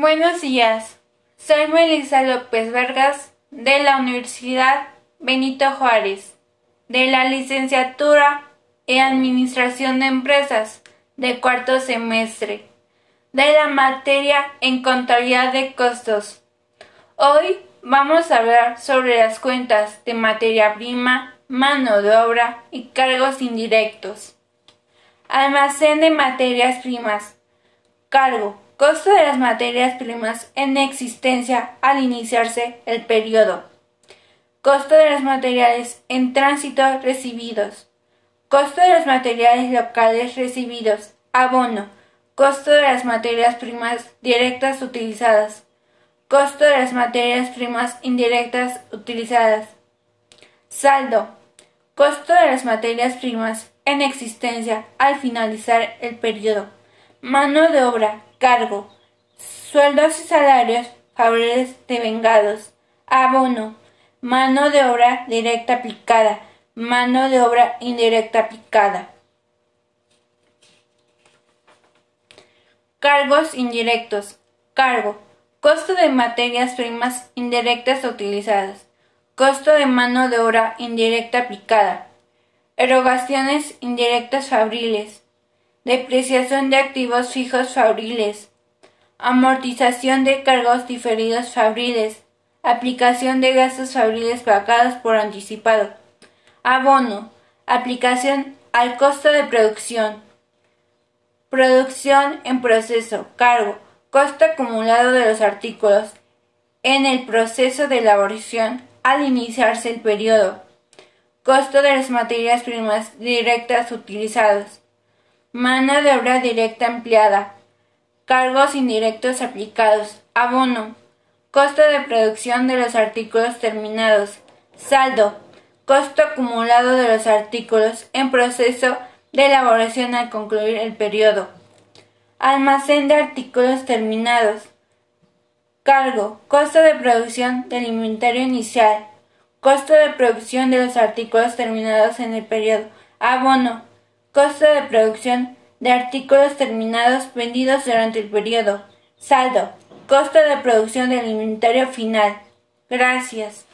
Buenos días. Soy Melissa López Vargas de la Universidad Benito Juárez, de la licenciatura en Administración de Empresas de cuarto semestre, de la materia en Contabilidad de Costos. Hoy vamos a hablar sobre las cuentas de materia prima, mano de obra y cargos indirectos. Almacén de materias primas. Cargo Costo de las materias primas en existencia al iniciarse el periodo. Costo de los materiales en tránsito recibidos. Costo de los materiales locales recibidos. Abono. Costo de las materias primas directas utilizadas. Costo de las materias primas indirectas utilizadas. Saldo. Costo de las materias primas en existencia al finalizar el periodo. Mano de obra cargo, sueldos y salarios favorables vengados, abono, mano de obra directa aplicada, mano de obra indirecta aplicada. Cargos indirectos. Cargo. Costo de materias primas indirectas utilizadas. Costo de mano de obra indirecta aplicada. Erogaciones indirectas fabriles depreciación de activos fijos fabriles, amortización de cargos diferidos fabriles, aplicación de gastos fabriles pagados por anticipado, abono, aplicación al costo de producción, producción en proceso, cargo, costo acumulado de los artículos en el proceso de elaboración al iniciarse el periodo, costo de las materias primas directas utilizadas, Mano de obra directa empleada. Cargos indirectos aplicados. Abono. Costo de producción de los artículos terminados. Saldo. Costo acumulado de los artículos en proceso de elaboración al concluir el periodo. Almacén de artículos terminados. Cargo. Costo de producción del inventario inicial. Costo de producción de los artículos terminados en el periodo. Abono Costo de producción de artículos terminados vendidos durante el periodo. Saldo. Costo de producción del inventario final. Gracias.